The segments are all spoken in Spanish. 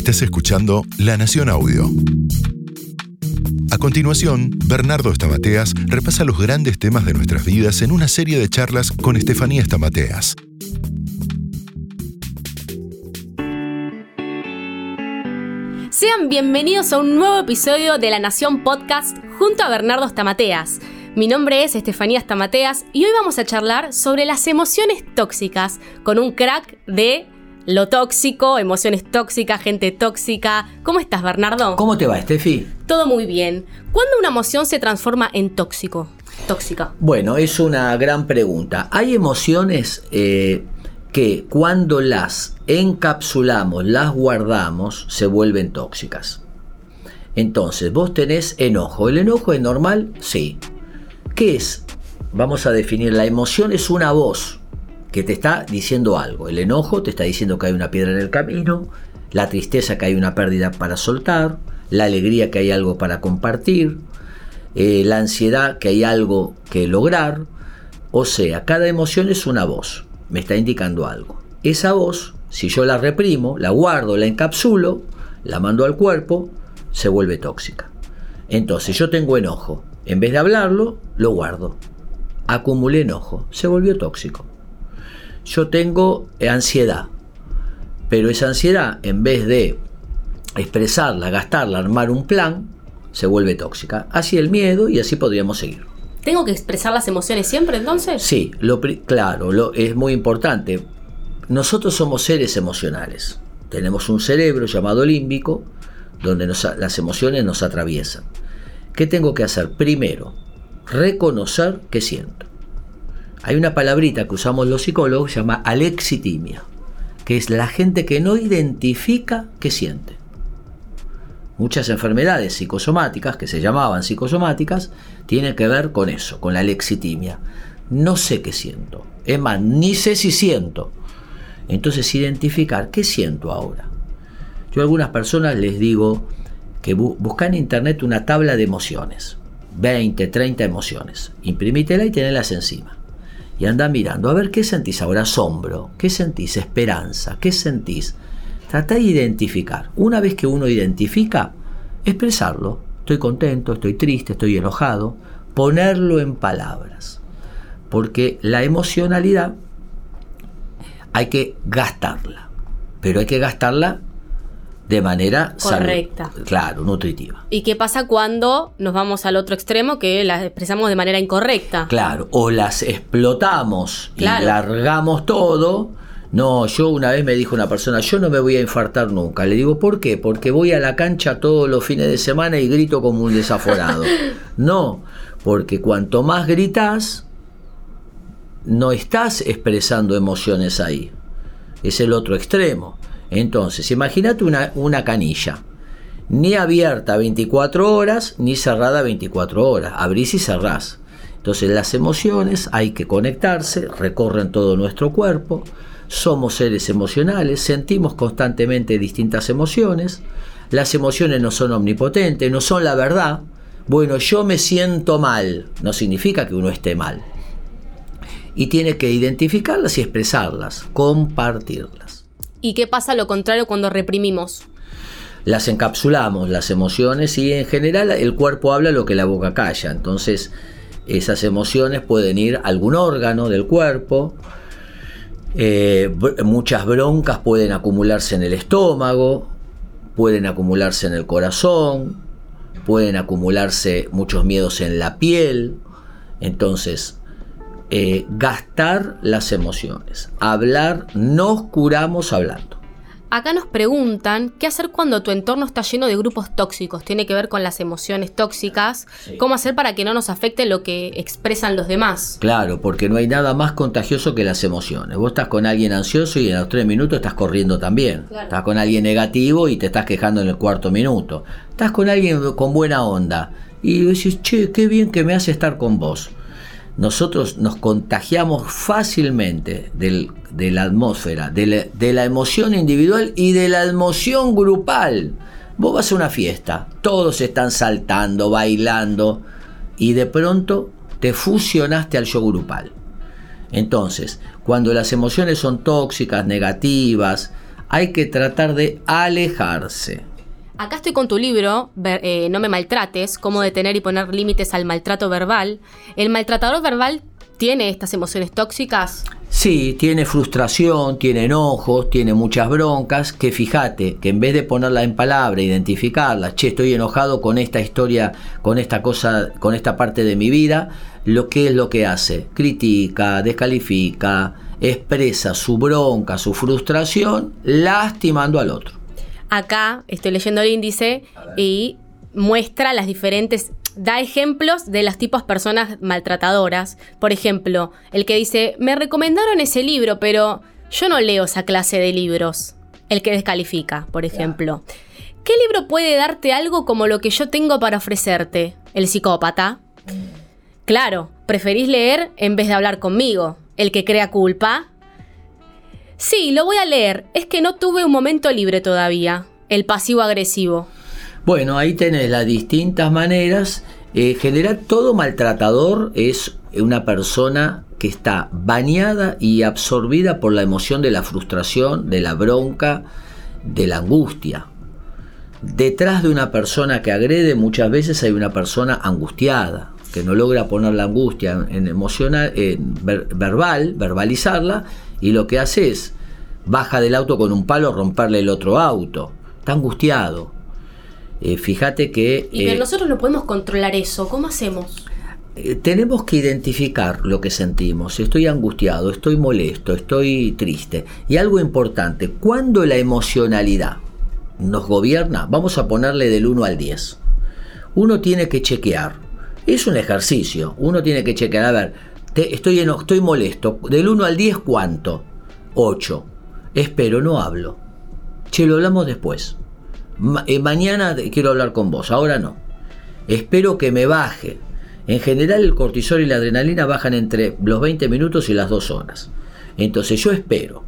Estás escuchando La Nación Audio. A continuación, Bernardo Estamateas repasa los grandes temas de nuestras vidas en una serie de charlas con Estefanía Estamateas. Sean bienvenidos a un nuevo episodio de La Nación Podcast junto a Bernardo Estamateas. Mi nombre es Estefanía Estamateas y hoy vamos a charlar sobre las emociones tóxicas con un crack de lo tóxico, emociones tóxicas, gente tóxica. ¿Cómo estás, Bernardo? ¿Cómo te va, Estefi? Todo muy bien. ¿Cuándo una emoción se transforma en tóxico? Tóxica. Bueno, es una gran pregunta. Hay emociones eh, que cuando las encapsulamos, las guardamos, se vuelven tóxicas. Entonces, vos tenés enojo. ¿El enojo es normal? Sí. ¿Qué es? Vamos a definir. La emoción es una voz que te está diciendo algo. El enojo te está diciendo que hay una piedra en el camino, la tristeza que hay una pérdida para soltar, la alegría que hay algo para compartir, eh, la ansiedad que hay algo que lograr. O sea, cada emoción es una voz, me está indicando algo. Esa voz, si yo la reprimo, la guardo, la encapsulo, la mando al cuerpo, se vuelve tóxica. Entonces yo tengo enojo, en vez de hablarlo, lo guardo. Acumulé enojo, se volvió tóxico yo tengo ansiedad. Pero esa ansiedad, en vez de expresarla, gastarla, armar un plan, se vuelve tóxica. Así el miedo y así podríamos seguir. ¿Tengo que expresar las emociones siempre entonces? Sí, lo, claro, lo, es muy importante. Nosotros somos seres emocionales. Tenemos un cerebro llamado límbico donde las emociones nos atraviesan. ¿Qué tengo que hacer? Primero, reconocer que siento. Hay una palabrita que usamos los psicólogos, se llama alexitimia, que es la gente que no identifica qué siente. Muchas enfermedades psicosomáticas, que se llamaban psicosomáticas, tienen que ver con eso, con la alexitimia. No sé qué siento. Es más, ni sé si siento. Entonces, identificar qué siento ahora. Yo a algunas personas les digo que buscan en internet una tabla de emociones. 20, 30 emociones. Imprimítela y tenerlas encima y anda mirando a ver qué sentís ahora, asombro, qué sentís, esperanza, qué sentís. Trata de identificar. Una vez que uno identifica, expresarlo. Estoy contento, estoy triste, estoy enojado. Ponerlo en palabras. Porque la emocionalidad hay que gastarla. Pero hay que gastarla de manera correcta. claro, nutritiva. ¿Y qué pasa cuando nos vamos al otro extremo que las expresamos de manera incorrecta? Claro, o las explotamos y largamos todo. No, yo una vez me dijo una persona, yo no me voy a infartar nunca. Le digo, ¿por qué? Porque voy a la cancha todos los fines de semana y grito como un desaforado. no, porque cuanto más gritas, no estás expresando emociones ahí. Es el otro extremo. Entonces, imagínate una, una canilla, ni abierta 24 horas, ni cerrada 24 horas, abrís y cerrás. Entonces las emociones hay que conectarse, recorren todo nuestro cuerpo, somos seres emocionales, sentimos constantemente distintas emociones, las emociones no son omnipotentes, no son la verdad. Bueno, yo me siento mal, no significa que uno esté mal. Y tiene que identificarlas y expresarlas, compartirlas. ¿Y qué pasa lo contrario cuando reprimimos? Las encapsulamos, las emociones, y en general el cuerpo habla lo que la boca calla. Entonces, esas emociones pueden ir a algún órgano del cuerpo. Eh, muchas broncas pueden acumularse en el estómago, pueden acumularse en el corazón, pueden acumularse muchos miedos en la piel. Entonces, eh, gastar las emociones. Hablar, nos curamos hablando. Acá nos preguntan qué hacer cuando tu entorno está lleno de grupos tóxicos. Tiene que ver con las emociones tóxicas. ¿Cómo hacer para que no nos afecte lo que expresan los demás? Claro, porque no hay nada más contagioso que las emociones. Vos estás con alguien ansioso y en los tres minutos estás corriendo también. Estás con alguien negativo y te estás quejando en el cuarto minuto. Estás con alguien con buena onda y decís, che, qué bien que me hace estar con vos nosotros nos contagiamos fácilmente de la atmósfera, de la, emoción individual y de la emoción grupal. Vos vas a una fiesta, todos están saltando, bailando, y de pronto te fusionaste al show grupal. Entonces, cuando las emociones son tóxicas, negativas, hay que tratar de alejarse. Acá estoy con tu libro, eh, No me maltrates, cómo detener y poner límites al maltrato verbal. ¿El maltratador verbal tiene estas emociones tóxicas? Sí, tiene frustración, tiene enojos, tiene muchas broncas, que fíjate, que en vez de ponerla en palabra, identificarla, che, estoy enojado con esta historia, con esta cosa, con esta parte de mi vida, lo que es lo que hace, critica, descalifica, expresa su bronca, su frustración, lastimando al otro. Acá estoy leyendo el índice y muestra las diferentes da ejemplos de los tipos de personas maltratadoras. Por ejemplo, el que dice, me recomendaron ese libro, pero yo no leo esa clase de libros. El que descalifica, por ejemplo. ¿Qué libro puede darte algo como lo que yo tengo para ofrecerte? El psicópata. Claro, preferís leer en vez de hablar conmigo. El que crea culpa. Sí, lo voy a leer. Es que no tuve un momento libre todavía. El pasivo agresivo. Bueno, ahí tenés las distintas maneras. Eh, general, todo maltratador es una persona que está bañada y absorbida por la emoción de la frustración, de la bronca, de la angustia. Detrás de una persona que agrede muchas veces hay una persona angustiada, que no logra poner la angustia en emocional, en verbal, verbalizarla, y lo que hace es baja del auto con un palo romperle el otro auto. Está angustiado, eh, fíjate que... Y eh, nosotros no podemos controlar eso, ¿cómo hacemos? Eh, tenemos que identificar lo que sentimos. Estoy angustiado, estoy molesto, estoy triste. Y algo importante, cuando la emocionalidad nos gobierna, vamos a ponerle del 1 al 10. Uno tiene que chequear. Es un ejercicio. Uno tiene que chequear. A ver, estoy, molesto. Del 1 al 10, ¿cuánto? 8. Espero, no hablo. Che, lo hablamos después. Eh, mañana quiero hablar con vos, ahora no. Espero que me baje. En general el cortisol y la adrenalina bajan entre los 20 minutos y las 2 horas. Entonces yo espero.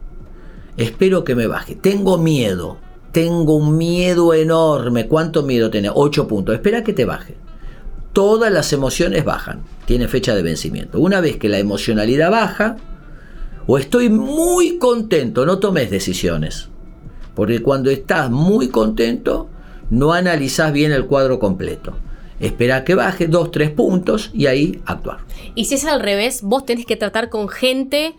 Espero que me baje. Tengo miedo. Tengo un miedo enorme. ¿Cuánto miedo tenés? 8 puntos. Espera que te baje. Todas las emociones bajan. Tiene fecha de vencimiento. Una vez que la emocionalidad baja, o estoy muy contento, no tomes decisiones. Porque cuando estás muy contento, no analizás bien el cuadro completo. Espera que baje dos, tres puntos y ahí actuar. Y si es al revés, vos tenés que tratar con gente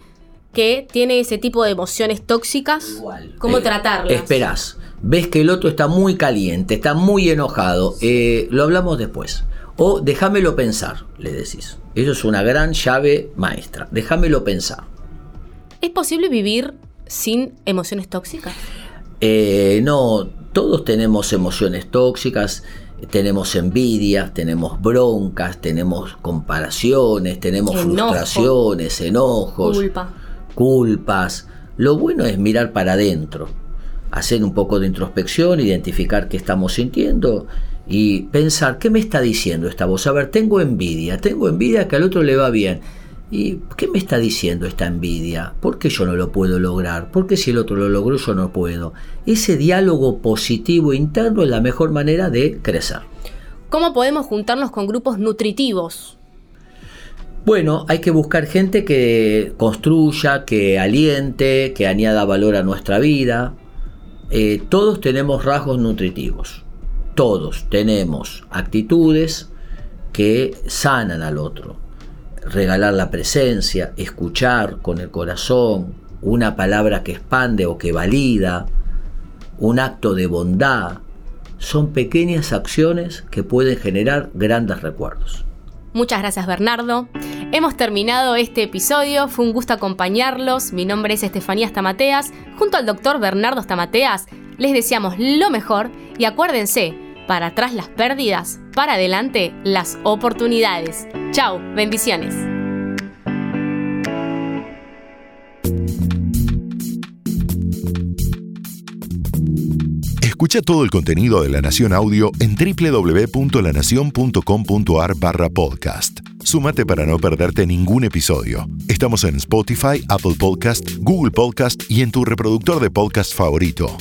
que tiene ese tipo de emociones tóxicas. ¿Cómo eh, tratarlas? Esperás. Ves que el otro está muy caliente, está muy enojado. Eh, lo hablamos después. O déjamelo pensar, le decís. Eso es una gran llave maestra. Déjamelo pensar. ¿Es posible vivir sin emociones tóxicas? Eh, no, todos tenemos emociones tóxicas, tenemos envidia, tenemos broncas, tenemos comparaciones, tenemos frustraciones, enojos, culpas. Lo bueno es mirar para adentro, hacer un poco de introspección, identificar qué estamos sintiendo y pensar, ¿qué me está diciendo esta voz? A ver, tengo envidia, tengo envidia que al otro le va bien ¿Y qué me está diciendo esta envidia? ¿Por qué yo no lo puedo lograr? ¿Por qué si el otro lo logró yo no puedo? Ese diálogo positivo interno es la mejor manera de crecer. ¿Cómo podemos juntarnos con grupos nutritivos? Bueno, hay que buscar gente que construya, que aliente, que añada valor a nuestra vida. Eh, todos tenemos rasgos nutritivos. Todos tenemos actitudes que sanan al otro regalar la presencia, escuchar con el corazón, una palabra que expande o que valida, un acto de bondad, son pequeñas acciones que pueden generar grandes recuerdos. Muchas gracias Bernardo. Hemos terminado este episodio, fue un gusto acompañarlos. Mi nombre es Estefanía Stamateas. Junto al doctor Bernardo Stamateas les deseamos lo mejor y acuérdense, para atrás las pérdidas, para adelante las oportunidades. Chao, bendiciones. Escucha todo el contenido de La Nación Audio en www.lanacion.com.ar barra podcast. Súmate para no perderte ningún episodio. Estamos en Spotify, Apple Podcast, Google Podcast y en tu reproductor de podcast favorito.